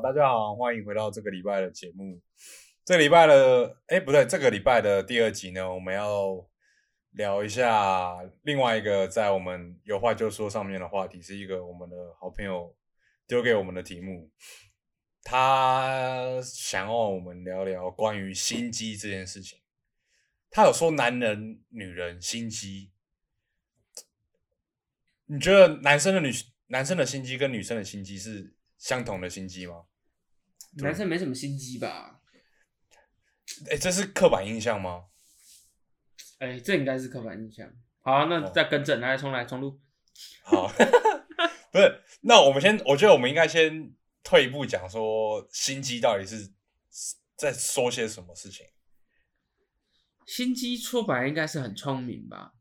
大家好，欢迎回到这个礼拜的节目。这礼拜的，哎，不对，这个礼拜的第二集呢，我们要聊一下另外一个在我们有话就说上面的话题，是一个我们的好朋友丢给我们的题目。他想要我们聊聊关于心机这件事情。他有说男人、女人心机，你觉得男生的女男生的心机跟女生的心机是？相同的心机吗？男生没什么心机吧？哎，这是刻板印象吗？哎，这应该是刻板印象。好，那再更正，来重来重录。好，不是，那我们先，我觉得我们应该先退一步讲，说心机到底是在说些什么事情？心机出版应该是很聪明吧？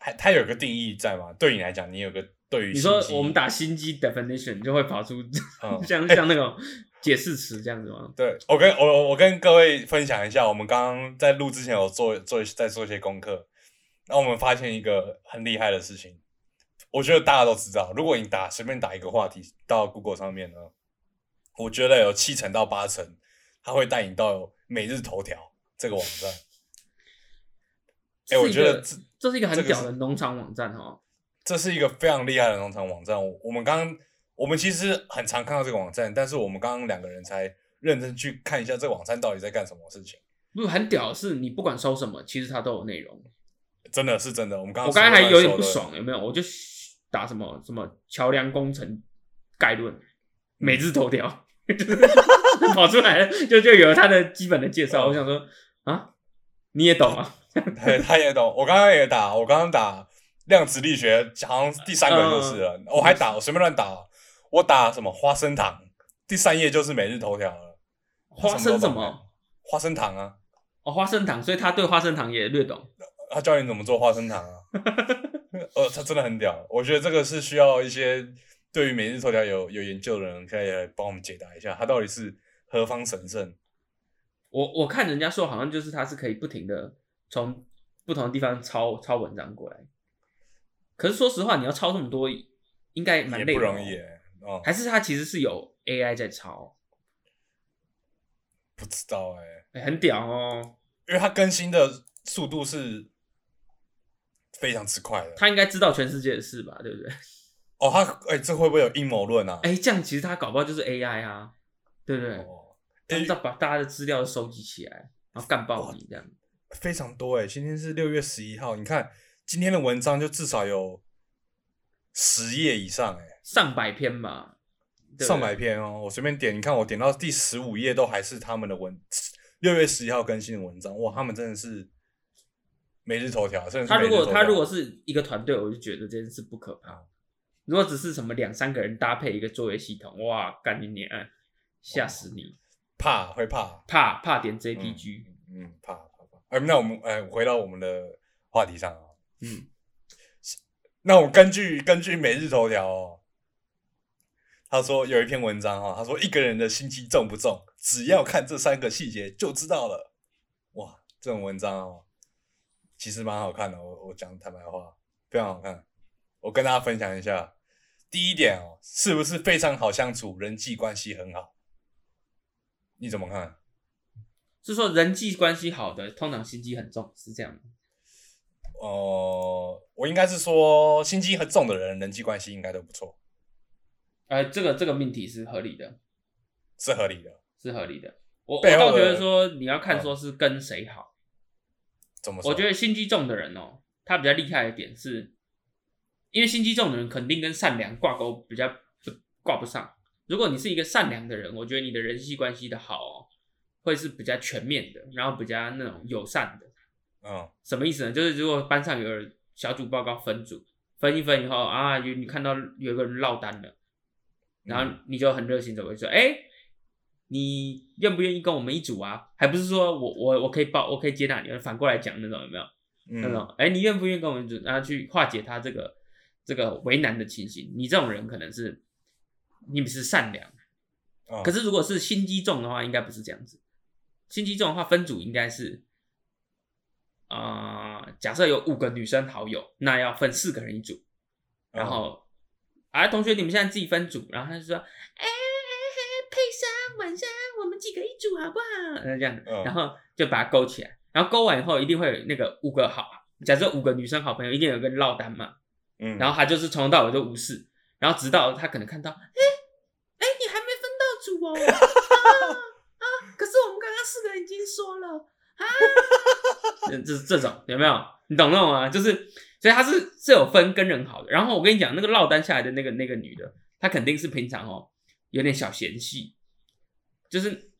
还，它有个定义在吗？对你来讲，你有个。你说我们打心机 definition 就会跑出 像像那种解释词这样子吗？对我跟我我跟各位分享一下，我们刚刚在录之前有做做在做一些功课，那我们发现一个很厉害的事情，我觉得大家都知道，如果你打随便打一个话题到 Google 上面呢，我觉得有七成到八成，它会带你到每日头条这个网站。哎，我觉得这这是一个很屌的农场网站哈。这是一个非常厉害的农场网站。我们刚刚，我们其实很常看到这个网站，但是我们刚刚两个人才认真去看一下这个网站到底在干什么事情。不是很屌的是，你不管搜什么，其实它都有内容。真的是真的。我们刚我刚才还有点不爽，有没有？我就打什么什么桥梁工程概论，每日头条跑出来了，就就有了它的基本的介绍。我想说啊，你也懂啊？对，他也懂。我刚刚也打，我刚刚打。量子力学好像第三个就是了，我还打我随便乱打，我打什么花生糖，第三页就是每日头条了。花生什么？花生糖啊！哦，花生糖，所以他对花生糖也略懂。他教你怎么做花生糖啊？呃，他真的很屌。我觉得这个是需要一些对于每日头条有有研究的人可以来帮我们解答一下，他到底是何方神圣？我我看人家说好像就是他是可以不停的从不同的地方抄抄文章过来。可是说实话，你要抄这么多，应该蛮累的，不容易哦。还是他其实是有 AI 在抄？不知道哎，很屌哦，因为它更新的速度是非常之快的。他应该知道全世界的事吧？对不对？哦，他哎，这会不会有阴谋论啊？哎，这样其实他搞不好就是 AI 啊，对不对？哦，要把大家的资料收集起来，然后干爆你这样。非常多哎，今天是六月十一号，你看。今天的文章就至少有十页以上，哎，上百篇吧，上百篇哦。我随便点，你看我点到第十五页都还是他们的文，六月十一号更新的文章。哇，他们真的是每日头条。他如果他如果是一个团队，我就觉得这件事不可怕。如果只是什么两三个人搭配一个作业系统，哇，干你娘，吓死你！怕会怕怕怕点 JPG，嗯，怕怕怕。哎，那我们哎回到我们的话题上啊。嗯，那我根据根据每日头条哦，他说有一篇文章哈，他说一个人的心机重不重，只要看这三个细节就知道了。哇，这种文章哦，其实蛮好看的。我我讲坦白话，非常好看。我跟大家分享一下，第一点哦，是不是非常好相处，人际关系很好？你怎么看？是说人际关系好的，通常心机很重，是这样哦，我应该是说心机很重的人，人际关系应该都不错。呃，这个这个命题是合理的，是合理的，是合理的。我我倒觉得说你要看说是跟谁好。怎么？我觉得心机重的人哦，他比较厉害的点是，因为心机重的人肯定跟善良挂钩比较不挂不上。如果你是一个善良的人，我觉得你的人际关系的好哦，会是比较全面的，然后比较那种友善的。嗯，什么意思呢？就是如果班上有人小组报告分组，分一分以后啊，有你看到有个人落单了，然后你就很热心走过去说：“哎，你愿不愿意跟我们一组啊？”还不是说我我我可以报，我可以接纳你，反过来讲那种有没有？那种哎，你愿不愿意跟我们一组，然后去化解他这个这个为难的情形？你这种人可能是你们是善良，可是如果是心机重的话，应该不是这样子。心机重的话，分组应该是。啊，假设有五个女生好友，那要分四个人一组，然后啊，同学你们现在自己分组，然后他就说，哎、欸，佩珊晚上我们几个一组好不好？呃这样，嗯。然后就把它勾起来，然后勾完以后一定会有那个五个好，假设五个女生好朋友，一定有个落单嘛，嗯，然后他就是从头到尾都无视，然后直到他可能看到，哎、哎、你还没分到组哦，啊啊！可是我们刚刚四个人已经说了啊，这这这种有没有？你懂那种吗？就是所以他是是有分跟人好的。然后我跟你讲，那个落单下来的那个那个女的，她肯定是平常哦有点小嫌隙，就是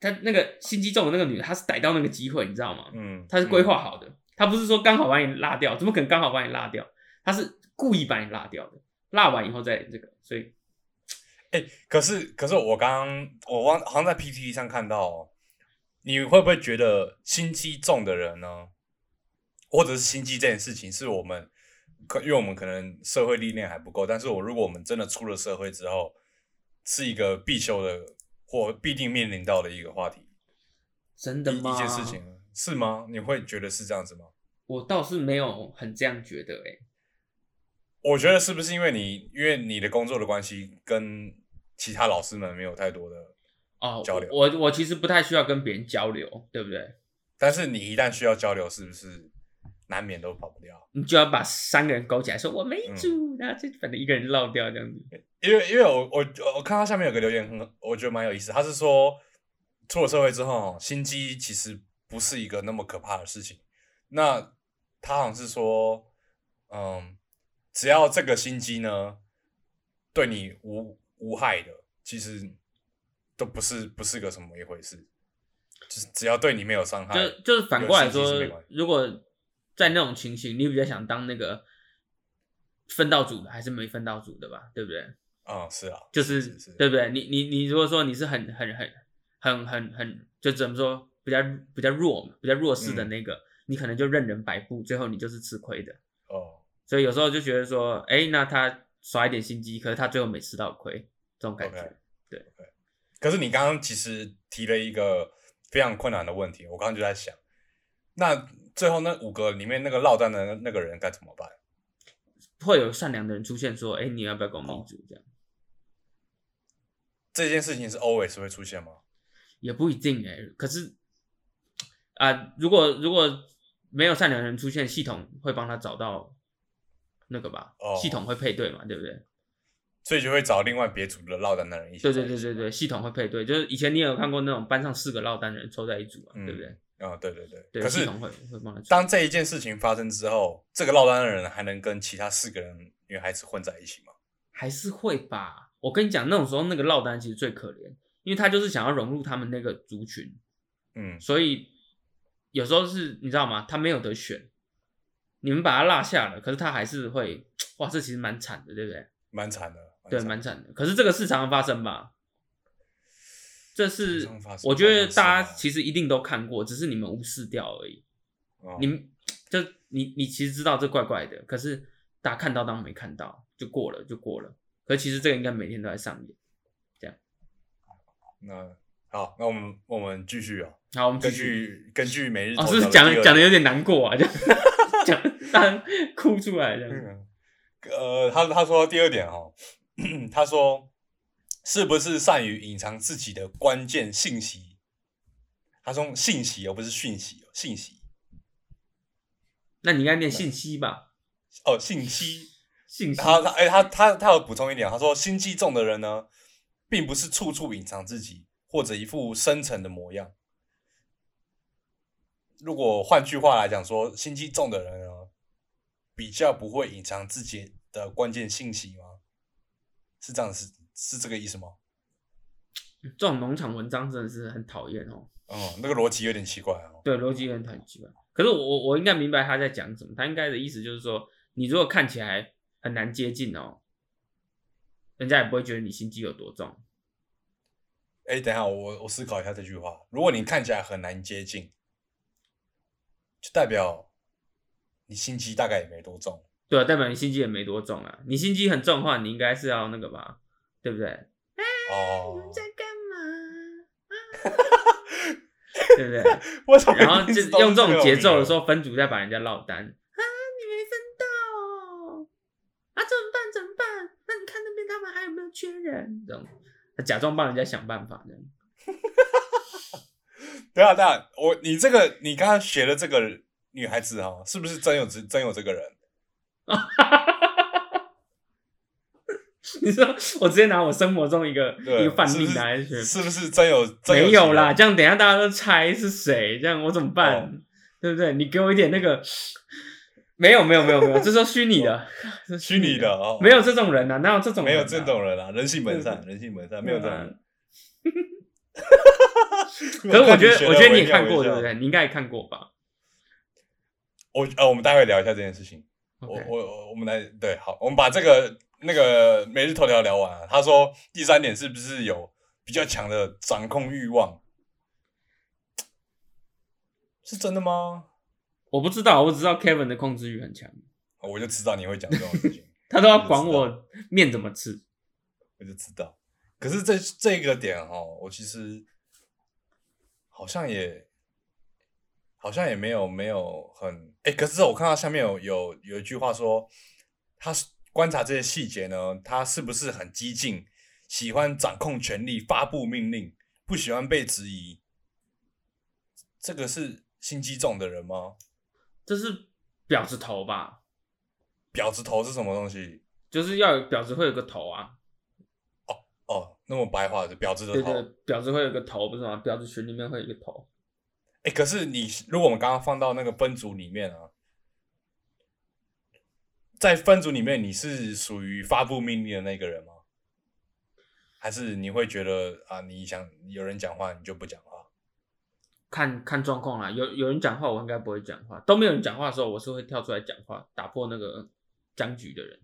她那个心机重的那个女的，她是逮到那个机会，你知道吗？嗯，她是规划好的，她不是说刚好把你拉掉，怎么可能刚好把你拉掉？她是故意把你拉掉的，拉完以后再这个，所以哎、可是可是我刚刚我忘好像在 PPT 上看到、哦，你会不会觉得心机重的人呢，或者是心机这件事情，是我们可因为我们可能社会历练还不够，但是我如果我们真的出了社会之后，是一个必修的或必定面临到的一个话题，真的吗？一件事情是吗？你会觉得是这样子吗？我倒是没有很这样觉得、欸，我觉得是不是因为你因为你的工作的关系，跟其他老师们没有太多的，哦，交流我我其实不太需要跟别人交流，对不对？但是你一旦需要交流，是不是难免都跑不掉？你就要把三个人勾起来，说我没嗯组，然后就反正一个人落掉这样子。因为因为我我我看到下面有个留言很，我觉得蛮有意思。他是说，出了社会之后，心机其实不是一个那么可怕的事情。那他好像是说，嗯，只要这个心机呢，对你无无害的，其实都不是不是个什么一回事。就是只要对你没有伤害，就就是反过来说如果在那种情形，你比较想当那个分到组的，还是没分到组的吧？对不对？嗯，是啊，就是对不对？你你你如果说你是很很很很很很，就怎么说比较比较弱嘛，比较弱势的嗯那个，你可能就任人摆布，最后你就是吃亏的。哦，所以有时候就觉得说，哎，那他耍一点心机，可是他最后没吃到亏，这种感觉。OK 可是你刚刚其实提了一个非常困难的问题，我刚刚就在想，那最后那五个里面那个落单的那个人该怎么办？会有善良的人出现说，哎，你要不要跟我们一组？这样这件事情是 always 会出现吗？也不一定哎。可是啊、如果如果没有善良的人出现，系统会帮他找到那个吧？哦系统会配对嘛，对不对？所以就会找另外别组的落单的人一起。对对对对对，。系统会配对，就是以前你也有看过那种班上四个落单的人凑在一组嘛，嗯对不对？啊、对对对。对，可是系统会会帮他。当这一件事情发生之后，这个落单的人还能跟其他四个人女孩子混在一起吗？还是会吧。我跟你讲，那种时候那个落单其实最可怜，因为他就是想要融入他们那个族群，嗯，所以有时候是你知道吗？他没有得选，你们把他落下了，可是他还是会，哇，这其实蛮惨的，对不对？蛮惨的。对，惨蛮惨的。可是这个事常常发生吧？这是我觉得大家哦其实一定都看过，只是你们无视掉而已。哦你们就你你其实知道这怪怪的，可是大家看到当没看到，就过了就过了。可是其实这个应该每天都在上演。这样那好，那我们我们继续哦。好，我们继根续。据根据每日哦，是不是讲讲的有点难过啊？这 样讲，当然哭出来这样。嗯，呃，他他说第二点哦，他说是不是善于隐藏自己的关键信息？他说信息而不是讯息哦，信息那你应该念信息吧？哦，信息。信息。他他哎、他他他有补充一点，他说心机重的人呢，并不是处处隐藏自己，或者一副深沉的模样。如果换句话来讲说，心机重的人呢，比较不会隐藏自己的关键信息吗？是这样是是这个意思吗？这种农场文章真的是很讨厌哦。嗯，那个逻辑有点奇怪哦。对，逻辑有点很奇怪。可是我我我应该明白他在讲什么。他应该的意思就是说，你如果看起来很难接近哦，人家也不会觉得你心机有多重。哎，等一下，我我思考一下这句话。如果你看起来很难接近，就代表你心机大概也没多重。对啊，代表你心机也没多重啊。你心机很重的话，你应该是要那个吧，对不对？哦，干嘛？啊对不对？为什么然后就用这种节奏的时候，分组再把人家落单啊，你没分到哦，啊，怎么办？怎么办？那你看那边他们还有没有缺人，这种他假装帮人家想办法这样。对啊，对啊，我你这个你刚刚学的这个女孩子哈，是不是真有真真有这个人？你说我直接拿我生活中一个一个范例来学，是不是真有？真没有啦，这样等一下大家都猜是谁，这样我怎么办？哦对不对？你给我一点那个，没有没有没有没有，这是虚拟的，虚拟的 哦，没有这种人啊，哪有这种人啊、没有这种人啊，人性本善，人性本善，没有这种人。可是我觉得，我觉得你也看过，对不？对？你应该也看过吧我呃，我们待会聊一下这件事情。我我我我们来对，好，我们把这个那个每日头条聊完了。他说第三点是不是有比较强的掌控欲望？是真的吗？我不知道，我只知道 Kevin 的控制欲很强，我就知道你会讲这种事情，他都要管我面怎么吃。我就知道。可是这这个点哦，我其实好像也好像也没有没有很哎、可是我看到下面有有有一句话说，他观察这些细节呢，他是不是很激进，喜欢掌控权力，发布命令，不喜欢被质疑。这个是心机重的人吗？这是婊子头吧？婊子头是什么东西？就是要有婊子会有个头啊，哦，那么白话的婊子的头。对对，婊子会有个头，不是吗？婊子群里面会有一个头。哎、可是你如果我们刚刚放到那个分组里面啊，在分组里面，你是属于发布命令的那个人吗？还是你会觉得啊，你想有人讲话你就不讲话？看看状况啦，有有人讲话，我应该不会讲话；都没有人讲话的时候，我是会跳出来讲话，打破那个僵局的人。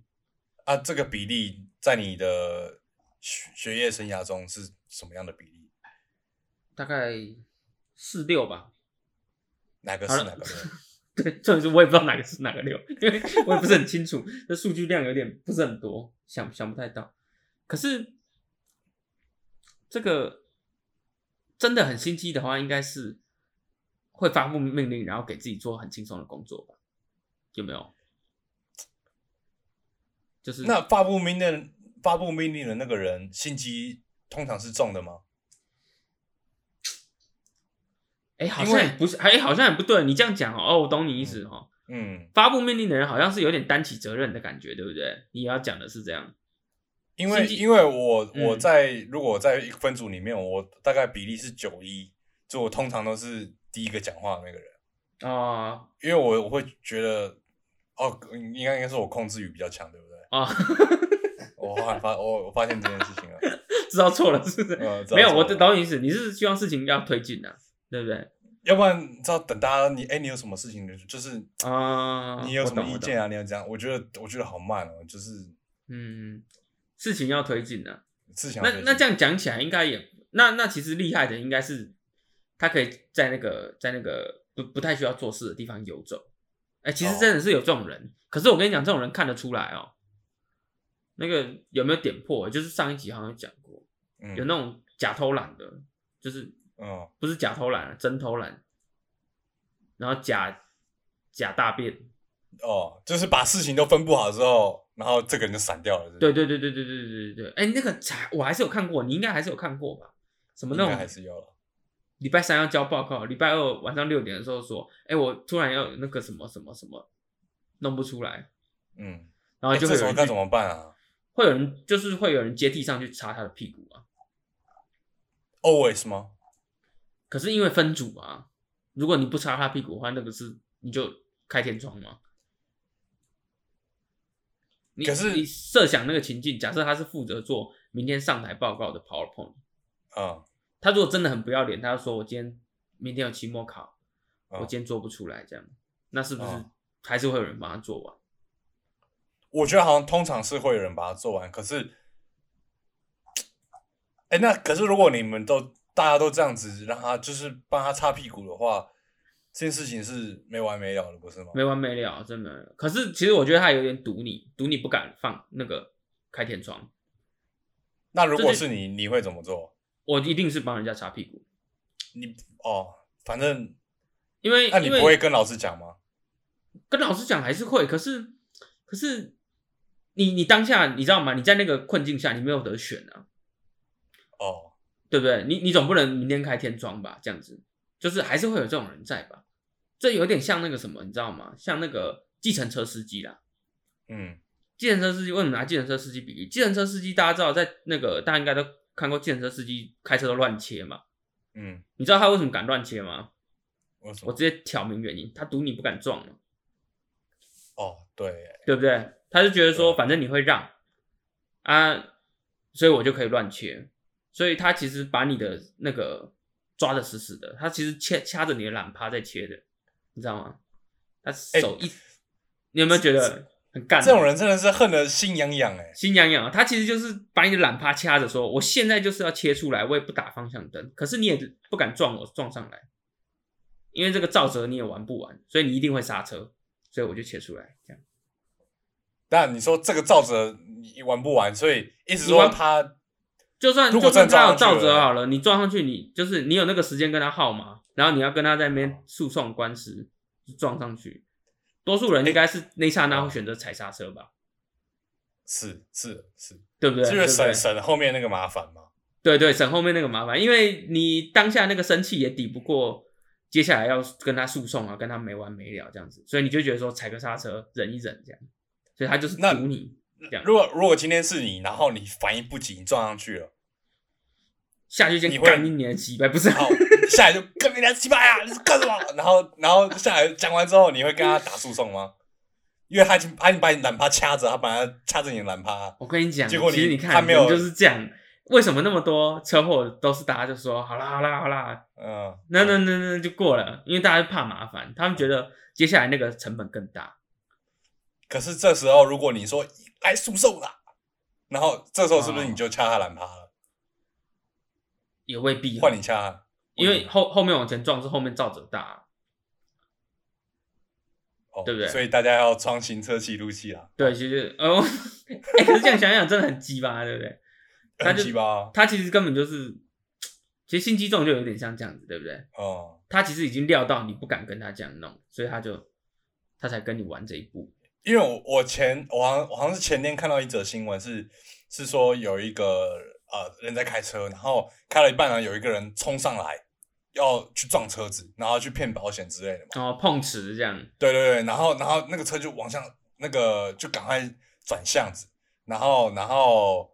啊，这个比例在你的学学业生涯中是什么样的比例？大概四六吧。哪个是哪个？对，重点是我也不知道哪个是哪个六，因为我也不是很清楚，这数据量有点不是很多，想想不太到。可是这个真的很心机的话，应该是会发布命令，然后给自己做很轻松的工作吧？有没有？就是那发布命令发布命令的那个人心机通常是重的吗？哎、好像也不是，哎、好像也不对。你这样讲哦，哦，我懂你意思哦。嗯，发布命令的人好像是有点担起责任的感觉，对不对？你要讲的是这样。因为因为我嗯我在、如果我在一个分组里面，我大概比例是九一，就我通常都是第一个讲话的那个人，哦因为我我会觉得，哦，应该应该是我控制欲比较强，对不对？哦，我发我我发现这件事情了，知道错了是不是？没有，我错了懂你意思，你是希望事情要推进的、对不对？要不然你知道等大家你哎、你有什么事情就是啊、你有什么意见？啊？你要这样，我觉得我觉得好慢哦，就是嗯，事情要推进的、事情要推那那这样讲起来，应该也那那其实厉害的应该是他可以在那个在那个不不太需要做事的地方游走。哎、其实哦真的是有这种人，可是我跟你讲，这种人看得出来哦。那个有没有点破？就是上一集好像有讲过，嗯有那种假偷懒的，就是嗯不是假偷懒啊，真偷懒，然后假假大便。哦，就是把事情都分布好之后，然后这个人就散掉了，是不是对对对对对对对对对，哎、那个才我还是有看过，你应该还是有看过吧？什么那应该种还是有了。礼拜三要交报告，礼拜二晚上六点的时候说，哎、我突然要那个什么什么什么弄不出来，嗯，然后哎就会有人去这时候该怎么办啊会有人就是会有人接替上去擦他的屁股啊。？Always 吗？可是因为分组啊，如果你不擦他屁股的话，那个是你就开天窗嘛。你可是你设想那个情境，假设他是负责做明天上台报告的 PowerPoint，嗯，他如果真的很不要脸，他就说我今天明天有期末考，嗯我今天做不出来，这样，那是不是嗯还是会有人帮他做完？我觉得好像通常是会有人把它做完，可是，哎，那可是如果你们都大家都这样子让他就是帮他擦屁股的话，这件事情是没完没了的，不是吗？没完没了，真的。可是其实我觉得他有点赌你，赌你不敢放那个开天窗，那如果是你，你会怎么做？我一定是帮人家擦屁股，你哦，反正因为那你不会跟老师讲吗？跟老师讲还是会，可是可是你你当下你知道吗？你在那个困境下，你没有得选啊，哦，对不对？你你总不能明天开天窗吧？这样子，就是还是会有这种人在吧？这有点像那个什么，你知道吗？像那个计程车司机啦。嗯，计程车司机为什么拿计程车司机比喻？计程车司机大家知道，在那个大家应该都看过，计程车司机开车都乱切嘛。嗯，你知道他为什么敢乱切吗？为什么？我直接挑明原因，他赌你不敢撞嘛，哦，对耶，对不对？他就觉得说，反正你会让啊，所以我就可以乱切。所以他其实把你的那个抓的死死的，他其实掐掐着你的懒趴在切的，你知道吗？他手一，你有没有觉得很干？这种人真的是恨得心痒痒哎。心痒痒，他其实就是把你的懒趴掐着，说我现在就是要切出来，我也不打方向灯，可是你也不敢撞我撞上来，因为这个照折你也玩不完，所以你一定会刹车，所以我就切出来，这样但你说这个照着你玩不完，所以意思你玩说他就算就算他有照折好了，你撞上去，你就是你有那个时间跟他耗嘛，然后你要跟他在那边诉讼官司，撞上去，多数人应该是那刹那会选择踩刹车吧，是是是，对不对？就是省省后面那个麻烦嘛。对对，省后面那个麻烦，因为你当下那个生气也抵不过接下来要跟他诉讼啊，跟他没完没了这样子，所以你就觉得说踩个刹车忍一忍这样，所以他就是那堵你如果如果今天是你，然后你反应不及，你撞上去了，下去先你会干一年的鸡掰，不是好下来就干你来鸡巴呀，你是干什么？然后然后下来讲完之后，你会跟他打诉讼吗？因为他已经他已经把你懒趴掐着，他把他掐着你的懒趴。我跟你讲，结果你其实你看他没有就是这样，为什么那么多车祸都是大家就说好啦好啦好啦，嗯，那那那那就过了，因为大家怕麻烦，他们觉得接下来那个成本更大。可是这时候如果你说来诉讼啦，然后这时候是不是你就掐他懒趴了？也未必哦，换你掐他，因为后后面往前撞是后面照着大，哦对不对所以大家要装行车记录器啊。对，其实哦，哎、可是这样想想真的很鸡巴，对不对？他很就鸡巴他其实根本就是，其实心机重就有点像这样子，对不对？哦，他其实已经料到你不敢跟他这样弄，所以他就他才跟你玩这一步。因为我我前我好像我好像是前天看到一则新闻是是说有一个呃人在开车，然后开了一半呢，有一个人冲上来要去撞车子，然后去骗保险之类的嘛。然后碰瓷这样，对对对，然后然后那个车就往向那个就赶快转巷子，然后然后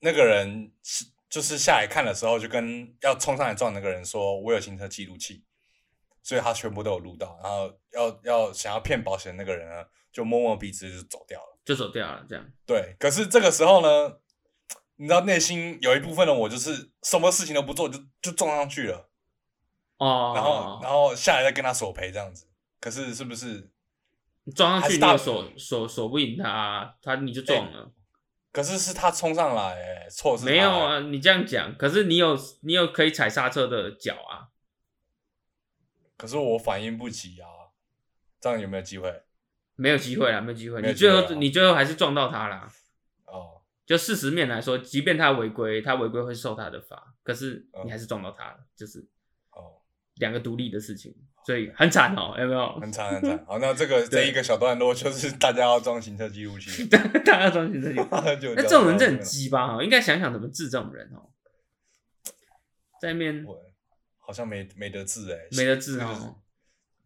那个人是就是下来看的时候，就跟要冲上来撞那个人说：“我有行车记录器。”所以他全部都有录到，然后要要想要骗保险的那个人呢，就摸摸鼻子就走掉了。就走掉了这样。对，可是这个时候呢，你知道内心有一部分的我就是什么事情都不做就就撞上去了，哦，然后然后下来再跟他索赔这样子。可是是不是？你撞上去，你又锁锁锁不赢他，他你就撞了。可是是他冲上来、欸，错是他没有，啊，你这样讲，可是你有你有可以踩刹车的脚啊。可是我反应不及啊，这样有没有机会？没有机会啦，没有机会。你最后你最后还是撞到他啦。哦，就事实面来说，即便他违规，他违规会受他的罚，可是嗯你还是撞到他了，就是哦，两个独立的事情，所以很惨哦，有没有？很惨很惨。好，那这个 这一个小段落就是大家要装行车记录器，大家装行车记录就 那这种人真很鸡巴哦，应该想想怎么治这种人哦，在面好像没没得治哎、没得治哦。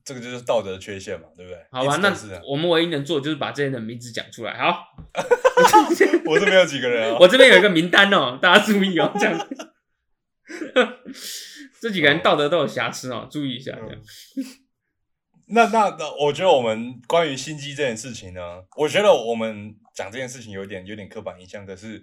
这个就是道德缺陷嘛，对不对？好吧，那我们唯一能做的就是把这些人的名字讲出来。好，我这边有几个人啊？我这边有一个名单哦，大家注意哦，这样。这几个人道德都有瑕疵哦，注意一下。这样那那那，我觉得我们关于心机这件事情呢，我觉得我们讲这件事情有点有点刻板印象，可是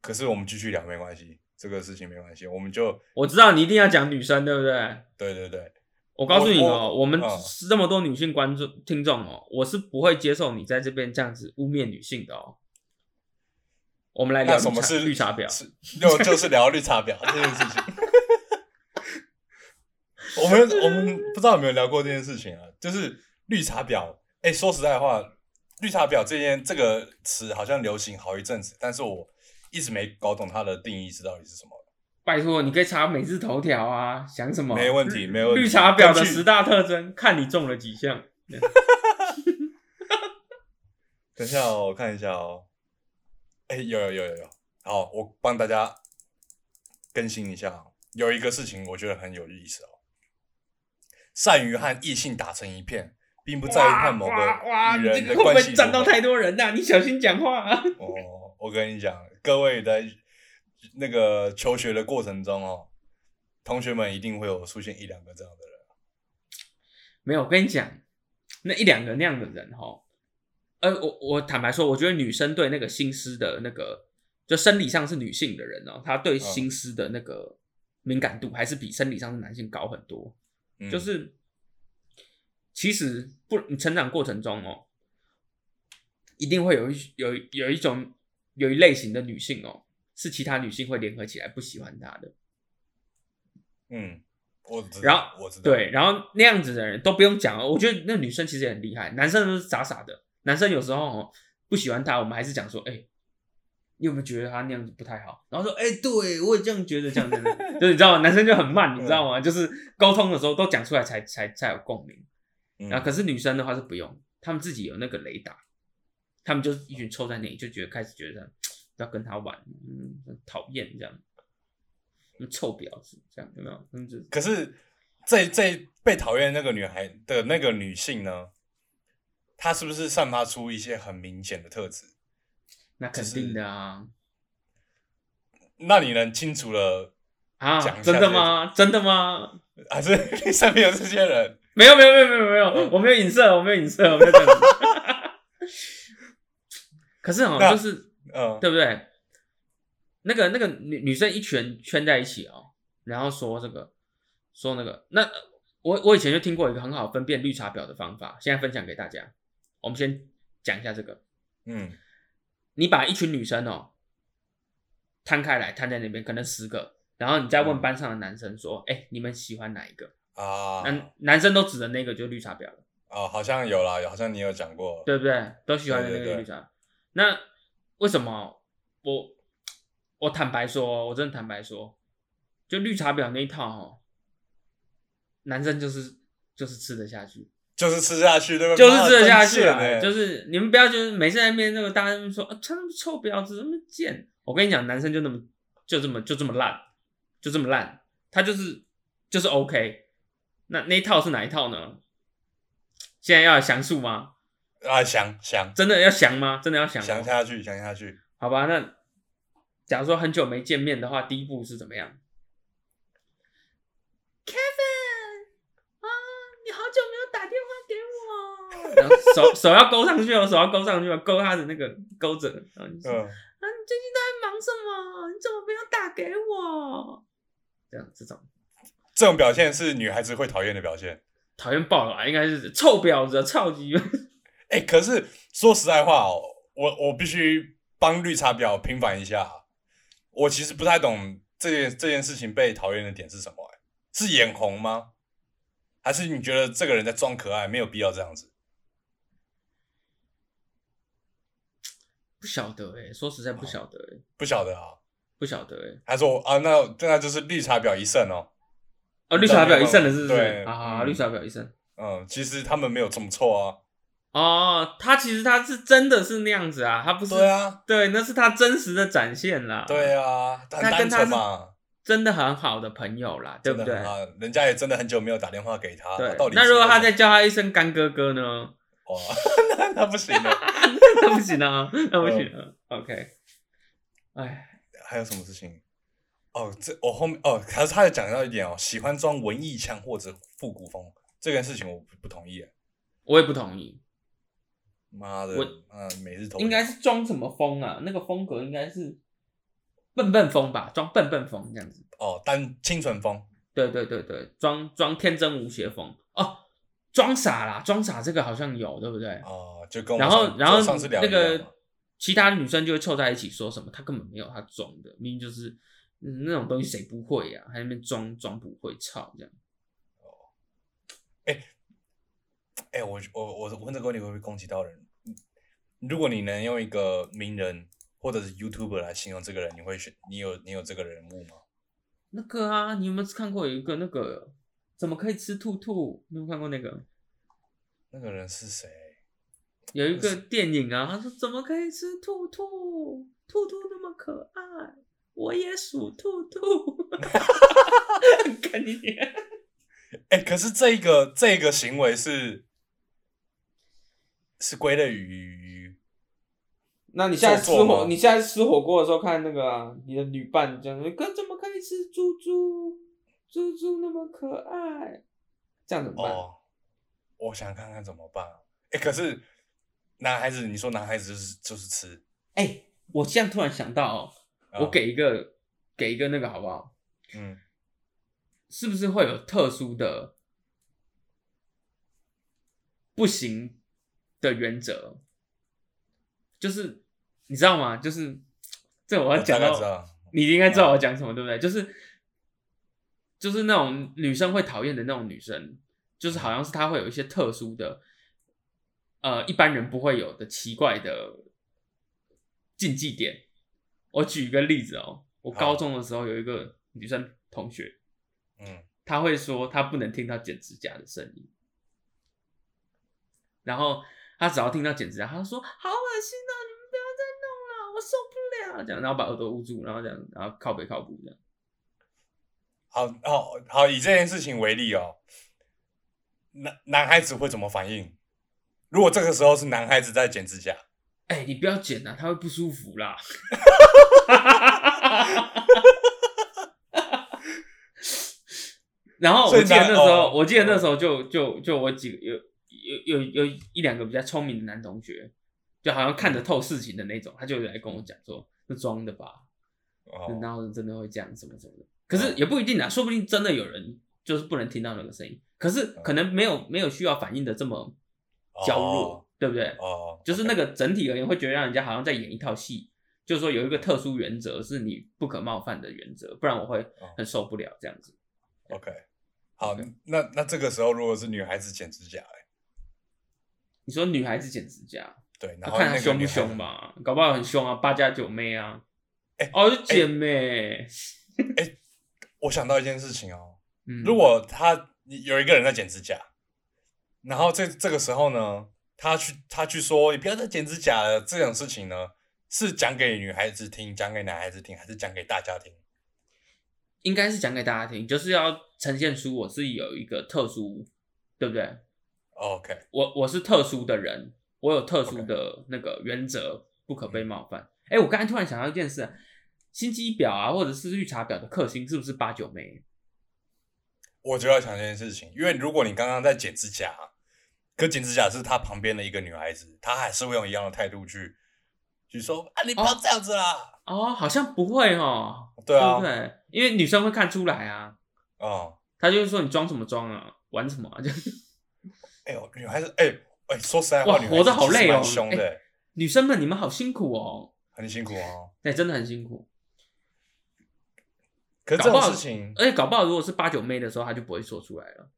可是我们继续聊没关系，这个事情没关系，我们就我知道你一定要讲女生，对不对？对对对，我告诉你我哦，我们嗯这么多女性观众听众哦，我是不会接受你在这边这样子污蔑女性的哦。我们来聊那什么是绿茶婊？是就就是聊绿茶婊 这件事情。我们我们不知道有没有聊过这件事情啊？就是绿茶婊。哎、说实在话，绿茶婊这件这个词好像流行好一阵子，但是我一直没搞懂它的定义是到底是什么。拜托，你可以查每日头条啊，想什么？没问题，没问题。绿茶婊的十大特征，看你中了几项。等一下哦，我看一下哦。哎，有有有有有，好，我帮大家更新一下。有一个事情我觉得很有意思哦，善于和异性打成一片，并不在于和某个女人的关系。会到太多人呐？你小心讲话啊。哦，我跟你讲，各位在那个求学的过程中哦，同学们一定会有出现一两个这样的人。没有，我跟你讲，那一两个那样的人哈。呃，我我坦白说，我觉得女生对那个心思的那个，就生理上是女性的人哦，她对心思的那个敏感度还是比生理上的男性高很多。就是其实不，你成长过程中哦，一定会有一有有一种有一类型的女性哦，是其他女性会联合起来不喜欢他的。嗯，我然后我知道对，然后那样子的人都不用讲了，我觉得那女生其实也很厉害，男生都是傻傻的。男生有时候不喜欢他，我们还是讲说，哎，你有没有觉得他那样子不太好？然后说，哎，对我也这样觉得，这样子，就是你知道吗？男生就很慢，你知道吗？就是沟通的时候都讲出来才才才有共鸣。啊，可是女生的话是不用，他们自己有那个雷达，他们就一群凑在那里，就觉得开始觉得要跟他玩，嗯，讨厌这样，臭婊子这样有没有？嗯，可是这这被讨厌那个女孩的那个女性呢？她是不是散发出一些很明显的特质？那肯定的啊。那你能清楚了啊？真的吗？真的吗？还 是你身边有这些人？没有，没有，没有，没有，没有，我没有影射，我没有影射，我没有。可是哦，就是，嗯，对不对？那个那个女女生一群圈在一起哦，然后说这个，说那个，那我我以前就听过一个很好分辨绿茶婊的方法，现在分享给大家。我们先讲一下这个，嗯，你把一群女生哦摊开来，摊在那边，可能十个，然后你再问班上的男生说，哎，你们喜欢哪一个啊？男男生都指的那个就是绿茶婊了。哦，好像有啦，好像你有讲过，对不对？都喜欢的那个绿茶。那为什么我我坦白说，我真的坦白说，就绿茶婊那一套哦，男生就是就是吃得下去。就是吃下去，对吧？就是吃得下去啊！就是你们不要，就是每次在那边那个大家说啊，他们臭婊子，那么贱。我跟你讲，男生就那么就这么就这么烂，就这么烂。他就是就是 OK。那那一套是哪一套呢？现在要详述吗？啊，想想，真的要想吗？真的要想想下去，想下去。好吧，那假如说很久没见面的话，第一步是怎么样？Kevin，啊，你好久没有打电话给我？手 手要勾上去哦，手要勾上去哦，勾他的那个勾着。然后你说：“啊，你最近都在忙什么？你怎么没有打给我？”这样这种，这种表现是女孩子会讨厌的表现，讨厌爆了啊！应该是臭婊子，超级。哎，可是说实在话哦，我我必须帮绿茶婊平反一下。我其实不太懂这件这件事情被讨厌的点是什么？哎，是眼红吗？还是你觉得这个人在装可爱，没有必要这样子？不晓得哎，说实在不晓得哎，不晓得啊，不晓得哎。他说啊，那那就是绿茶婊一胜哦。哦，绿茶婊一胜的是对啊，绿茶婊一胜。嗯，其实他们没有这么错啊。哦，他其实他是真的是那样子啊，他不是对啊，对，那是他真实的展现啦。对啊，他跟他是真的很好的朋友啦，对不对？人家也真的很久没有打电话给他。对，那如果他再叫他一声干哥哥呢？哇，那那不行了，那不行啊，那不行了。OK，哎，还有什么事情？哦，这我后面哦，可是他也讲到一点哦，喜欢装文艺腔或者复古风这件事情，我不不同意。我也不同意。妈的，嗯，每日头应该是装什么风啊？那个风格应该是笨笨风吧，装笨笨风这样子。哦，单清纯风。对对对对，装装天真无邪风。哦。装傻啦，装傻这个好像有，对不对？哦，就跟然后然后那个其他女生就会凑在一起说什么，她根本没有她装的，明明就是那种东西谁不会呀？还那边装装不会，操这样。哦，哎哎，我我我问这个问题会不会攻击到人？如果你能用一个名人或者是 YouTuber 来形容这个人，你会选你有你有这个人物吗？那个啊，你有没有看过有一个那个？怎么可以吃兔兔？你有看过那个？那个人是谁？有一个电影啊，他说怎么可以吃兔兔？兔兔那么可爱，我也属兔兔。看你脸。哎，可是这个这个行为是是归类于……那你现在吃火，你现在吃火锅的时候看那个你的女伴这样：“哥怎么可以吃猪猪？猪猪那么可爱，这样怎么办？”我想看看怎么办。哎，可是男孩子，你说男孩子就是就是吃。哎，我现在突然想到，我给一个给一个那个好不好？嗯。是不是会有特殊的不行的原则？就是你知道吗？就是这我要讲到，你应该知道我讲什么，对不对？就是就是那种女生会讨厌的那种女生，就是好像是她会有一些特殊的，呃，一般人不会有的奇怪的禁忌点。我举一个例子哦，我高中的时候有一个女生同学。嗯，她会说她不能听到剪指甲的声音，然后他只要听到剪指甲，他就说好恶心啊！你们不要再弄了，我受不了。这样，然后把耳朵捂住，然后这样，然后靠背靠步这样。好好好，以这件事情为例哦，男男孩子会怎么反应？如果这个时候是男孩子在剪指甲，哎，你不要剪啊，他会不舒服啦。然后我记得那时候，我记得那时候就就就我几个有有有有一两个比较聪明的男同学，就好像看得透事情的那种，他就来跟我讲说是装的吧，然后真的会这样什么什么的。可是也不一定啊，说不定真的有人就是不能听到那个声音，可是可能没有没有需要反应的这么娇弱，对不对？哦，就是那个整体而言会觉得让人家好像在演一套戏，就是说有一个特殊原则是你不可冒犯的原则，不然我会很受不了这样子。OK。好，那那这个时候如果是女孩子剪指甲，哎，你说女孩子剪指甲，对，然后看她凶不凶嘛？搞不好很凶啊，八加九妹啊，哎，哦，是剪妹，哎，我想到一件事情哦，如果他有一个人在剪指甲，然后这这个时候呢，他去他去说你不要再剪指甲了，这种事情呢，是讲给女孩子听，讲给男孩子听，还是讲给大家听？应该是讲给大家听，就是要呈现出我自己有一个特殊，对不对？OK，我我是特殊的人，我有特殊的那个原则，不可被冒犯。哎，我刚才突然想到一件事，心机婊啊，或者是绿茶婊的克星是不是八九妹？我就要想这件事情，因为如果你刚刚在剪指甲，可剪指甲是他旁边的一个女孩子，她还是会用一样的态度去去说啊，你不要这样子啦。哦，好像不会哦。对啊，对，因为女生会看出来啊。哦，她就是说你装什么装啊，玩什么啊？就，哎呦，女孩子，哎哎，说实在话，活得好累哦，凶的。女生们，你们好辛苦哦。很辛苦哦。对，真的很辛苦。可这种事情，而且搞不好，如果是八九妹的时候，她就不会说出来了，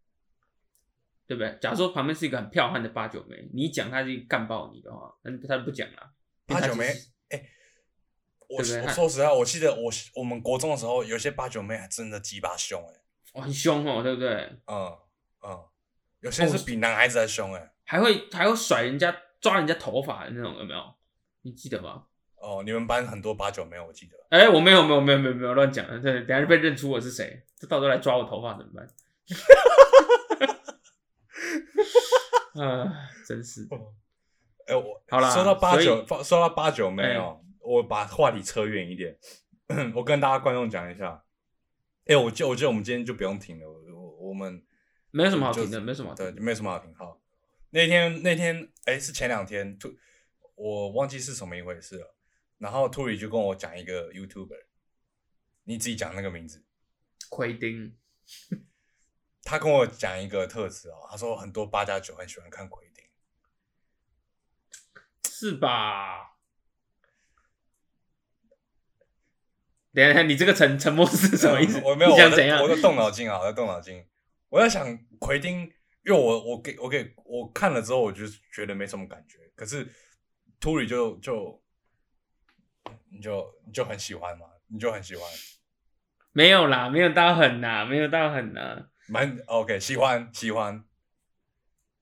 对不对？假如说旁边是一个很彪悍的八九妹，你讲她就干爆你的话，那她就不讲了。八九妹，哎。我我说实话，我记得我我们国中的时候，有些八九妹还真的鸡巴凶哎，哇很凶哦，对不对？嗯嗯，有些是比男孩子还凶哎，还会还会甩人家、抓人家头发的那种，有没有？你记得吗？哦，你们班很多八九没有，我记得。哎，我没有没有没有没有没有乱讲，对，等下就被认出我是谁，这到时候来抓我头发怎么办？啊，真是。哎，我好了，说到八九，说到八九妹哦。我把话题扯远一点，我跟大家观众讲一下。哎，我就我觉得我们今天就不用停了，我我们没有什么好评的，没什么对，没什么好评。好，那天那天哎是前两天，突我忘记是什么一回事了。然后兔里就跟我讲一个 YouTuber，你自己讲那个名字，奎丁。他跟我讲一个特质哦，他说很多八加九很喜欢看奎丁，是吧？等下，你这个沉沉默是什么意思？我没有，我在我在动脑筋啊，我在动脑筋。我在想奎丁，因为我我给我给我看了之后，我就觉得没什么感觉。可是秃里就就你就你就很喜欢嘛，你就很喜欢。没有啦，没有到很呐，没有到很呐，蛮 OK，喜欢喜欢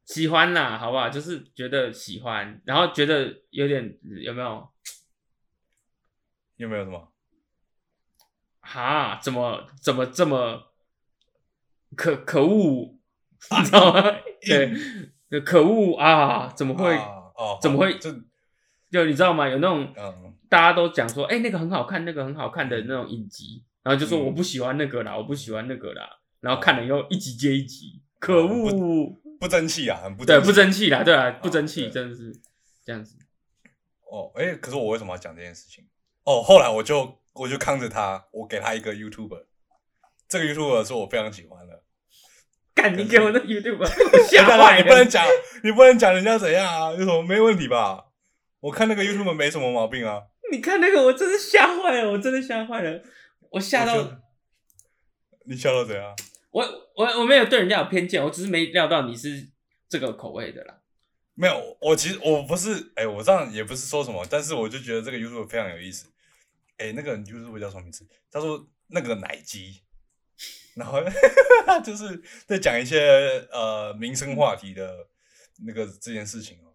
喜欢啦，好不好？就是觉得喜欢，然后觉得有点有没有？有没有什么？哈？怎么怎么这么可可恶？你知道吗？对，可恶啊！怎么会？哦，怎么会？就就你知道吗？有那种嗯，大家都讲说，哎、那个很好看，那个很好看的那种影集，然后就说嗯我不喜欢那个啦，我不喜欢那个啦，然后看了以后一集接一集，可恶，不争气啊，很不对，争气不争气啦，对啊，不争气，真的是这样子。哦，哎、可是我为什么要讲这件事情？哦，后来我就我就看着他，我给他一个 YouTuber，这个 YouTuber 是我非常喜欢的。干，你给我那 YouTube，吓坏了。你不能讲，你不能讲人家怎样啊？有什么没问题吧？我看那个 YouTuber 没什么毛病啊。你看那个，我真的吓坏了，我真的吓坏了，我吓到你笑到怎样？我我我没有对人家有偏见，我只是没料到你是这个口味的啦。没有，我其实我不是，哎、我这样也不是说什么，但是我就觉得这个 YouTube 非常有意思。哎、那个 YouTube 叫什么名字？他说那个奶鸡，然后 就是在讲一些呃民生话题的那个这件事情哦。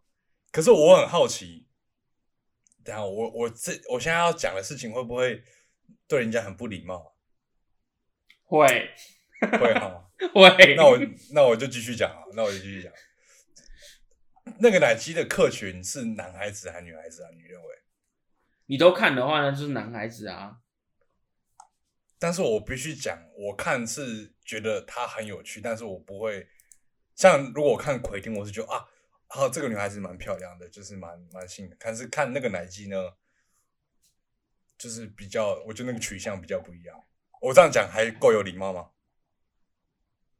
可是我很好奇，等一下我我这我现在要讲的事情会不会对人家很不礼貌？会会哈。会，那我那我就继续讲啊，那我就继续讲。那个奶昔的客群是男孩子还是女孩子啊？你认为？你都看的话呢，就是男孩子啊。但是我必须讲，我看是觉得她很有趣，但是我不会像如果我看奎丁，我是觉得啊，啊这个女孩子蛮漂亮的，就是蛮蛮性感。但是看那个奶姬呢，就是比较，我觉得那个取向比较不一样。我这样讲还够有礼貌吗？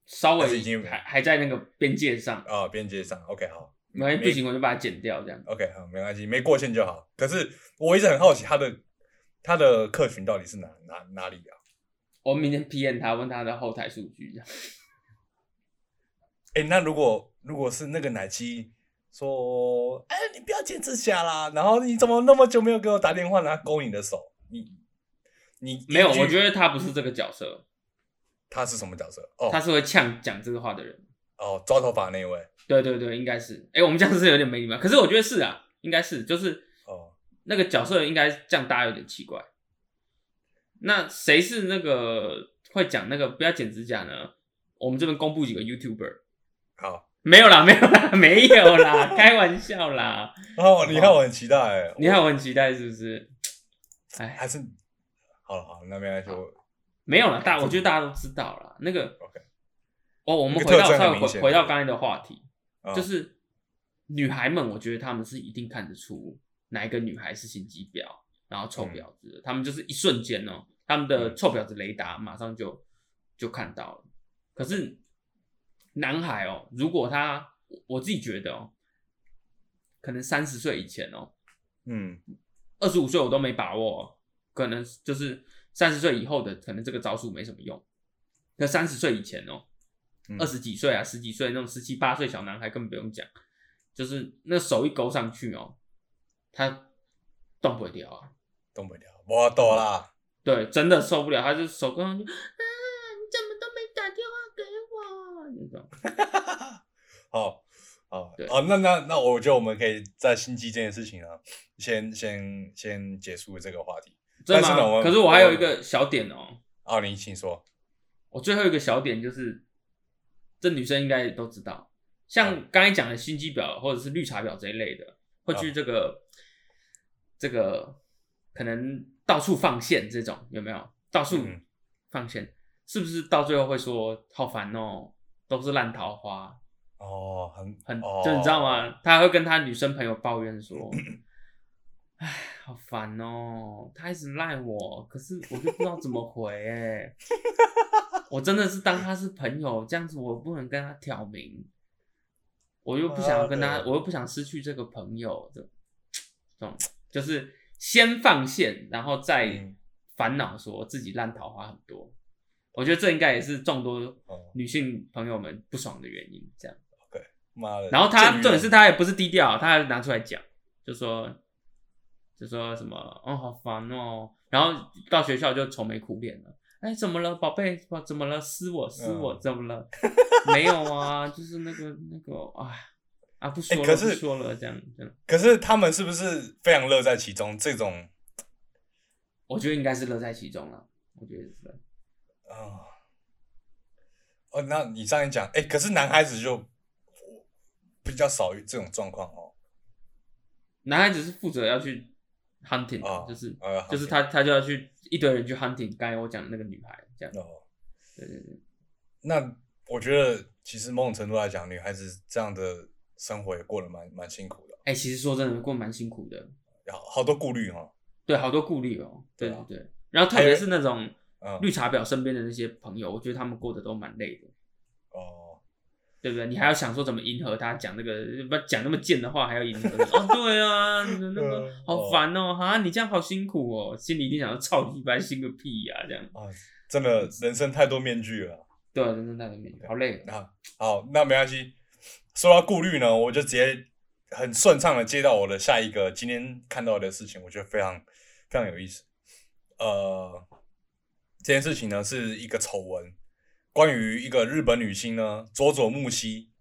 稍微已经还还在那个边界上，啊，边界上，OK，好。没关系，不行我就把它剪掉，这样。OK，好，没关系，没过线就好。可是我一直很好奇他的他的客群到底是哪哪哪里啊？我明天 PM 他，问他的后台数据，这样。哎、那如果如果是那个奶鸡说，哎、你不要剪指甲啦，然后你怎么那么久没有给我打电话，然后勾你的手，你你没有，我觉得他不是这个角色，他是什么角色？哦，他是会呛讲这个话的人。哦，抓头发那一位，对对对，应该是。哎、我们这样是有点没礼貌，可是我觉得是啊，应该是，就是哦，那个角色应该这样，大家有点奇怪。那谁是那个会讲那个不要剪指甲呢？我们这边公布几个 YouTuber，好，没有啦，没有啦，没有啦，开玩笑啦。哦，你看我很期待、欸，你看我很期待是不是？哎，还是好了好了，那没关系，我没有了，大我觉得大家都知道了。那个 OK，哦，我们回到回回到刚才的话题，啊就是女孩们，我觉得她们是一定看得出哪一个女孩是心机婊，然后臭婊子的，她们就是一瞬间哦，他们的嗯臭婊子雷达马上就就看到了。可是男孩哦，如果他我自己觉得哦，可能三十岁以前哦，嗯二十五岁我都没把握、哦，可能就是三十岁以后的，可能这个招数没什么用。那三十岁以前哦，嗯二十几岁啊，十几岁那种十七八岁小男孩根本不用讲，就是那手一勾上去哦，他动不了啊。动不了，我懂啦。对，真的受不了，他就手勾上去，啊，你怎么都没打电话给我？那种，好，好，那那那，我觉得我们可以在心机这件事情啊，先先先结束这个话题。真的吗？可是我还有一个小点哦，哦，你请说。我最后一个小点就是，这女生应该都知道，像刚才讲的心机表或者是绿茶表这一类的，会去这个、这个可能到处放线这种有没有？到处嗯放线，是不是到最后会说好烦哦，都是烂桃花，哦，很很、哦、就你知道？吗？他还会跟他女生朋友抱怨说。哎，好烦哦！他一直赖我，可是我就不知道怎么回哎、我真的是当他是朋友，这样子我不能跟他挑明，我又不想要跟他，我又不想失去这个朋友的，这种就是先放线，然后再嗯烦恼说自己烂桃花很多。我觉得这应该也是众多哦女性朋友们不爽的原因。这样，OK，，妈的！然后他重点是他也不是低调，他还拿出来讲，就说就说什么哦好烦哦，然后到学校就愁眉苦脸了。哎，怎么了，宝贝？怎么了？撕我，撕我，怎么了？没有啊，就是那个那个，哎，啊，不说了，不说了，这样这样。可是他们是不是非常乐在其中？这种，我觉得应该是乐在其中了。我觉得是。啊。哦，那你这样讲，哎，可是男孩子就比较少于这种状况哦。男孩子是负责要去 hunting，就是就是他他就要去一堆人去 hunting。刚才我讲的那个女孩这样。哦，对对对。那我觉得其实某种程度来讲，女孩子这样的生活也过得蛮蛮辛苦的。哎，其实说真的，过蛮辛苦的。好好多顾虑哈。对，好多顾虑哦。对对对。然后特别是那种绿茶婊身边的那些朋友，我觉得他们过得都蛮累的。哦对不对？你还要想说怎么迎合他，讲那个不讲那么贱的话，还要迎合 哦。对啊，那个 好烦哦，哈，你这样好辛苦哦，心里一定想要操你白心个屁呀，这样啊，真的人生太多面具了。对，人生太多面具，好累啊。好，那没关系。说到顾虑呢，我就直接很顺畅的接到我的下一个今天看到的事情，我觉得非常非常有意思。呃，这件事情呢是一个丑闻。关于一个日本女星呢，佐佐木希，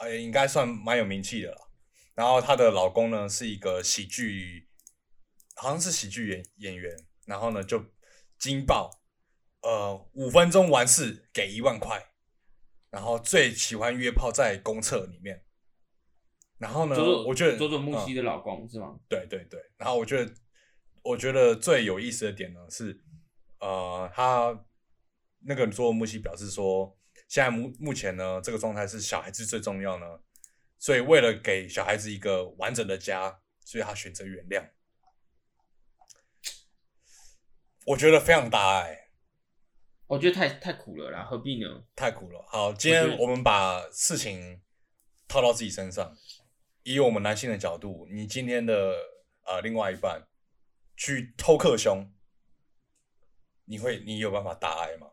呃，应该算蛮有名气的了。然后她的老公呢是一个喜剧，好像是喜剧演演员。然后呢就惊爆，呃，五分钟完事给一万块。然后最喜欢约炮在公厕里面。然后呢，我觉得佐佐木希的老公是吗？对对对。然后我觉得，我觉得最有意思的点呢是，呃，他。那个佐木希表示说，现在目目前呢，这个状态是小孩子最重要呢，所以为了给小孩子一个完整的家，所以他选择原谅。我觉得非常大爱，我觉得太太苦了啦，何必呢？太苦了。好，今天我们把事情套到自己身上，以我们男性的角度，你今天的呃另外一半去偷克胸，你会你有办法大爱吗？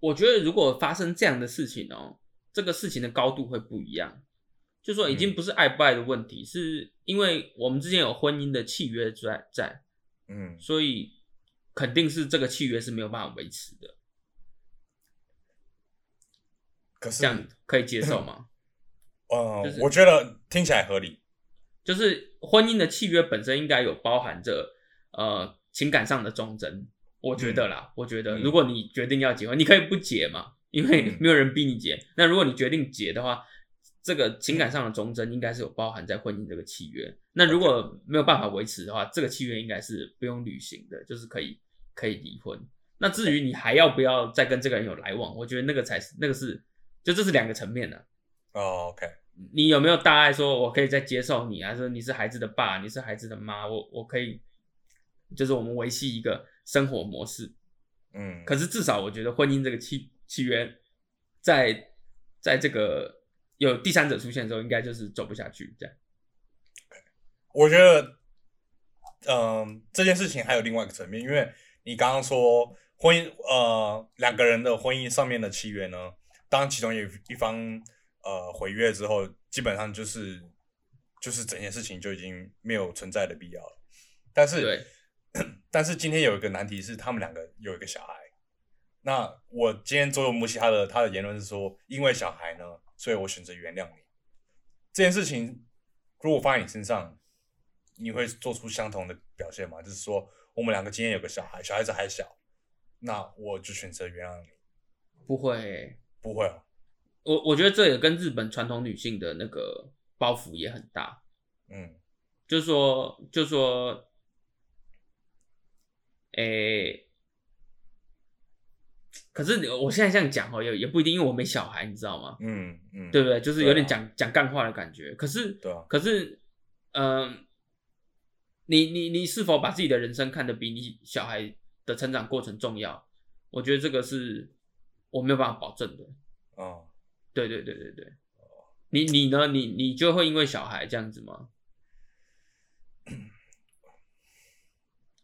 我觉得如果发生这样的事情哦，这个事情的高度会不一样。就说已经不是爱不爱的问题，是因为我们之间有婚姻的契约在在，嗯，所以肯定是这个契约是没有办法维持的。可是这样可以接受吗？呃，我觉得听起来合理。就是婚姻的契约本身应该有包含着呃情感上的忠贞。我觉得啦，我觉得如果你决定要结婚，你可以不结嘛，因为没有人逼你结。那如果你决定结的话，这个情感上的忠贞应该是有包含在婚姻这个契约。那如果没有办法维持的话，这个契约应该是不用履行的，就是可以可以离婚。那至于你还要不要再跟这个人有来往，我觉得那个才是那个是，就这是两个层面的。哦，OK，你有没有大爱说我可以再接受你啊？说你是孩子的爸，你是孩子的妈，我我可以，就是我们维系一个。生活模式，嗯，可是至少我觉得婚姻这个契契约，在在这个有第三者出现的时候，应该就是走不下去这样。我觉得，嗯，这件事情还有另外一个层面，因为你刚刚说婚姻，呃，两个人的婚姻上面的契约呢，当其中有一方呃毁约之后，基本上就是就是整件事情就已经没有存在的必要了。但是。但是今天有一个难题是，他们两个有一个小孩。那我今天佐佐木希他的他的言论是说，因为小孩呢，所以我选择原谅你。这件事情如果放在你身上，你会做出相同的表现吗？就是说，我们两个今天有个小孩，小孩子还小，那我就选择原谅你。不会，不会啊。我我觉得这也跟日本传统女性的那个包袱也很大。嗯，就是说，就是说。诶，可是我现在这样讲哦，也也不一定，因为我没小孩，你知道吗？嗯嗯，对不对？就是有点讲讲干话的感觉。可是，对啊。可是，嗯，你你你是否把自己的人生看得比你小孩的成长过程重要？我觉得这个是我没有办法保证的。哦，对对对对对。你你呢？你你就会因为小孩这样子吗？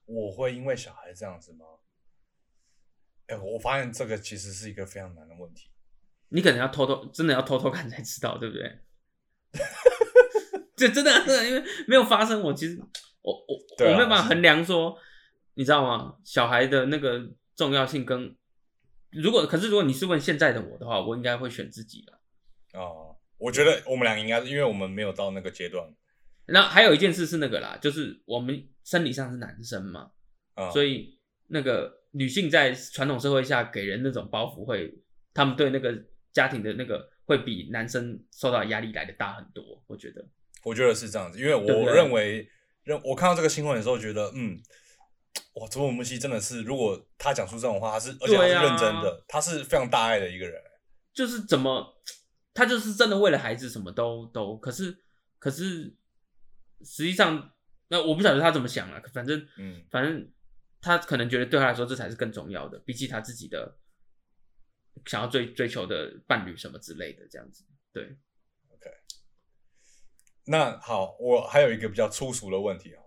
我会因为小孩这样子吗？哎，我发现这个其实是一个非常难的问题。你可能要偷偷，真的要偷偷看才知道，对不对？这真的真的，因为没有发生，我其实我我我没有办法衡量说，你知道吗？小孩的那个重要性跟如果可是如果你是问现在的我的话，我应该会选自己了。哦，我觉得我们俩应该是因为我们没有到那个阶段。那还有一件事是那个啦，就是我们生理上是男生嘛，啊、所以那个女性在传统社会下给人那种包袱会，他们对那个家庭的那个会比男生受到压力来的大很多。我觉得，我觉得是这样子，因为我认为，认我看到这个新闻的时候，觉得，嗯，哇，佐佐木希真的是，如果他讲出这种话，他是而且他是认真的，他是非常大爱的一个人。就是怎么，他就是真的为了孩子什么都都，可是可是实际上，那我不晓得他怎么想了，反正嗯，反正他可能觉得对他来说这才是更重要的，比起他自己的想要追追求的伴侣什么之类的，这样子。对，OK，那好，我还有一个比较粗俗的问题哦。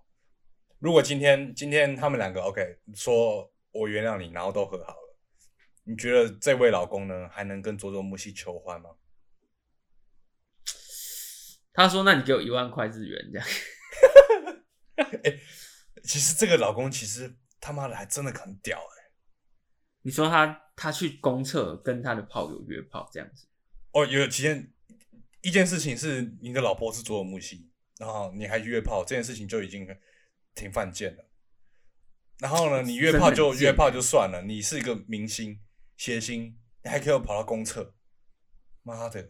如果今天今天他们两个 OK 说我原谅你，然后都和好了，你觉得这位老公呢还能跟佐佐木希求欢吗？他说：“那你给我一万块日元，这样。其实这个老公其实他妈的还真的很屌哎、你说他他去公厕跟他的炮友约炮这样子，哦，有几件一件事情是你的老婆是佐佐木希，然后你还约炮，这件事情就已经挺犯贱了。然后呢，你约炮就约炮就算了，你是一个明星谐星，你还可以跑到公厕，妈的！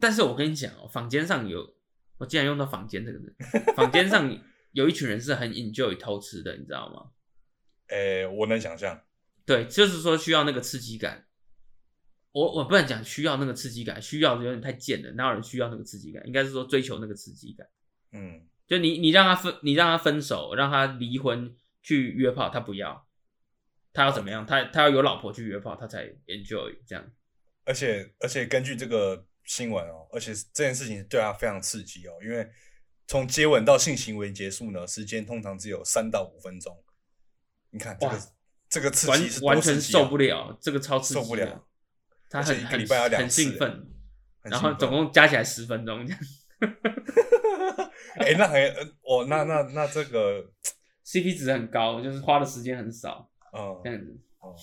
但是我跟你讲哦，坊间上有，我竟然用到坊间这个字，坊间上有一群人是很 enjoy 偷吃的，你知道吗？诶，我能想象，对，就是说需要那个刺激感。我我不能讲需要那个刺激感，需要有点太贱了，哪有人需要那个刺激感？应该是说追求那个刺激感。嗯，就你你让他分，你让他分手，让他离婚去约炮，他不要，他要怎么样？他他要有老婆去约炮，他才 enjoy 这样。而且而且根据这个新闻哦，而且这件事情对他非常刺激哦，因为从接吻到性行为结束呢，时间通常只有三到五分钟。你看这个哇这个刺完激是多完全受不了，这个超刺激受不了。他很很一个礼拜要两很次兴奋，很兴奋然后总共加起来十分钟这样 哎、那还呃哦，那那那这个，，CP 值很高，就是花的时间很少，嗯这，样子。哦，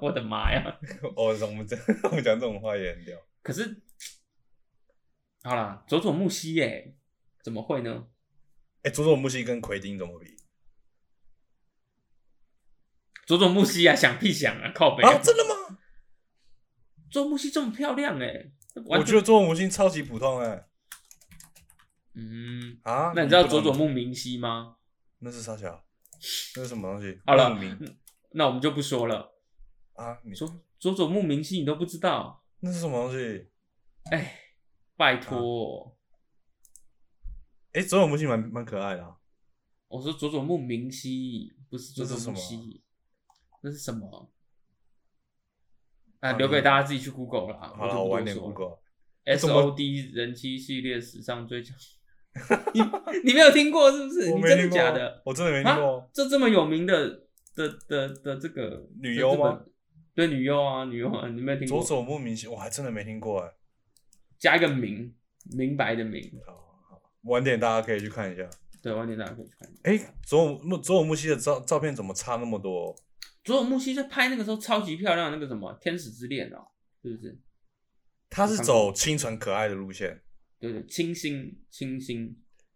我的妈呀！哦，我们这 我们讲这种话也很屌。可是，好啦，佐佐木希耶，怎么会呢？哎、佐佐木希跟奎丁怎么比？佐佐木希啊，想屁想啊，靠北啊，真的吗？佐佐木希这么漂亮哎，我觉得佐佐木希超级普通哎、嗯，啊，那你知道佐佐木明希吗？那是啥小？那是什么东西？好了那我们就不说了。啊，你说佐佐木明希你都不知道，那是什么东西？哎，拜托，哎、佐佐木希蛮蛮可爱的、啊。我说佐佐木明希不是佐佐木希，那是什么？啊，啊留给大家自己去 Google 啦。好了，我晚点 Google。S O D 人妻系列史上最强，你你没有听过是不是？你真的假的？我真的没听过啊。这这么有名的的的的这个女优吗？对，女优啊，女优啊，你没有听过？佐佐木明希，我还真的没听过哎。加一个明，明白的明，好好，晚点大家可以去看一下。对，晚点大家可以去看。哎、佐佐木佐佐木希的照照片怎么差那么多？佐佐木希在拍那个时候超级漂亮那个什么《天使之恋》哦，是不是？他是走清纯可爱的路线。对对，清新清新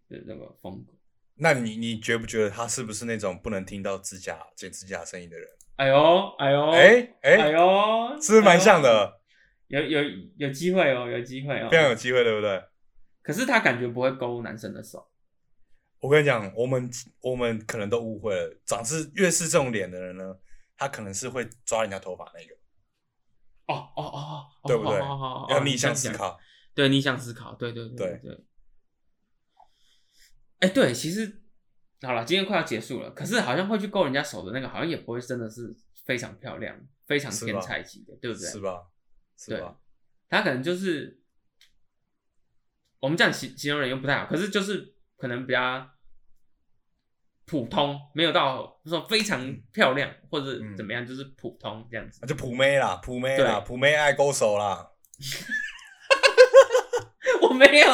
的那个风格。那你你觉不觉得他是不是那种不能听到指甲剪指甲声音的人？哎呦哎呦哎哎、哎呦，是不是蛮像哎的？呦？有有有机会哦，有机会哦。非常有机会，对不对？可是他感觉不会勾男生的手。我跟你讲，我们我们可能都误会了，长是越是这种脸的人呢，他可能是会抓人家头发那个，哦哦哦哦，对不对要逆向思。考。对，逆向思考，对对对对对。哎，对，其实好了，今天快要结束了，可是好像会去勾人家手的那个，好像也不会真的是非常漂亮、非常天才级的，对不对？是吧？是对吧？他可能就是我们这样形形容人又不太好，可是就是可能比较普通，没有到说非常漂亮或者嗯怎么样，就是普通这样子那。就普妹啦，普妹啦，对普妹爱勾手啦。我没有，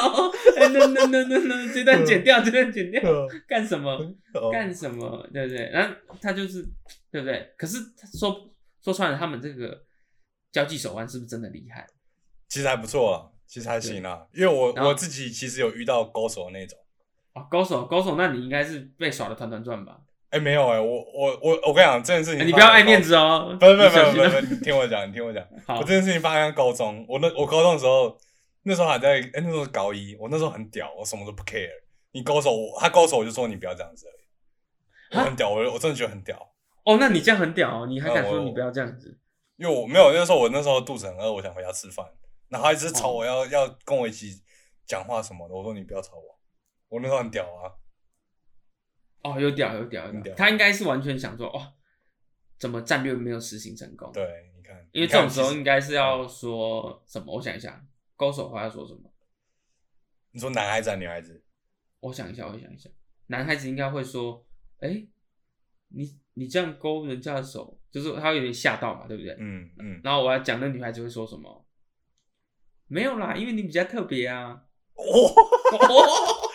哎，no no no no no，这段剪掉，这段剪掉，干什么？哦干什么？对不对？然后他就是，对不对？可是说说穿了，他们这个交际手腕是不是真的厉害？其实还不错啊，其实还行啊，因为我我自己其实有遇到勾手的那种。哦，高手，高手，那你应该是被耍的团团转吧？哎、没有哎、我我我我跟你讲这件事情、哎你不要爱面，子哦，不是不是不是 不是，你听我讲，你听我讲，好我这件事情发生在高中，我那我高中的时候，那时候还在，哎、那时候是高一，我那时候很屌，我什么都不 care，你高手，我他高手我就说你不要这样子而已，我很屌，我我真的觉得很屌，哦，那你这样很屌哦，你还敢说你不要这样子？因为我没有那时候我那时候肚子很饿，我想回家吃饭，然后他一直吵哦我要、要跟我一起讲话什么的，我说你不要吵我，我那时候很屌啊，哦，有屌有屌有屌屌，他应该是完全想说，哦，怎么战略没有实行成功？，对，你看，因为这种时候应该是要说什么？我想一下，勾手的话要说什么？你说男孩子还是女孩子？我想一下，我想一下，男孩子应该会说，哎、你你这样勾人家的手，就是他有点吓到嘛，对不对？嗯嗯，然后我要讲那女孩子会说什么？没有啦，因为你比较特别啊。哦，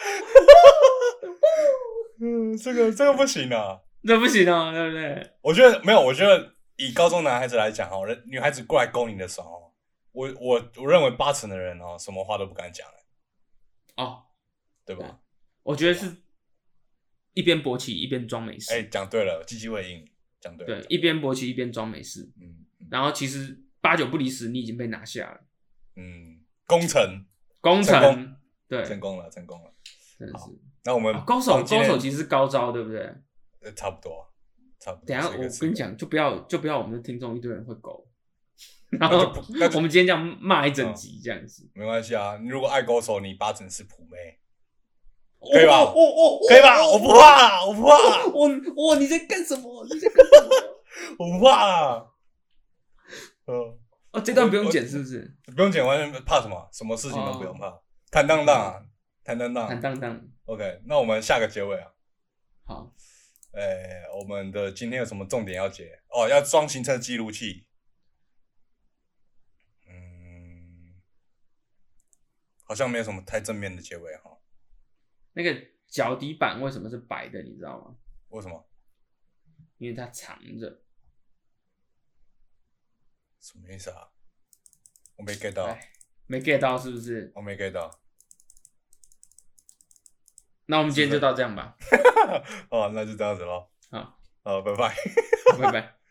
嗯，这个这个不行啊。这不行啊，对不对？我觉得没有，我觉得以高中男孩子来讲哈，人女孩子过来勾你的手哦，我我我认为八成的人哦，什么话都不敢讲，哦，对吧？我觉得是一边勃起一边装没事，哎，讲对了，鸡鸡会硬，讲对了，对，一边勃起一边装没事，嗯然后其实八九不离十，你已经被拿下了，嗯，工程工成程，对，成功了，成功了。好真的是。那我们哦高手高手其实是高招，对不对？呃差不多，差不多。等下我跟你讲，就不要就不要我们的听众一堆人会狗，然后我们今天这样骂一整集这样子，没关系啊。你如果爱高手，你八成是普妹，可以吧哦哦可以吧？我不怕啦，我不怕啦，我我你在干什么？你在干什么？我不怕啦。嗯。哦，这段不用剪是不是？不用剪，完全怕什么？什么事情都不用怕，坦荡荡啊，坦荡荡。坦荡荡，OK，那我们下个结尾啊，好，诶、我们的今天有什么重点要解？哦，要装行车记录器。嗯，好像没有什么太正面的结尾哈。那个脚底板为什么是白的？你知道吗？为什么？因为它藏着。什么意思啊？我没 get 到，哎，没 get 到是不是？我没 get 到。那我们今天就到这样吧。哦，那就这样子喽。好，好，拜拜。拜拜。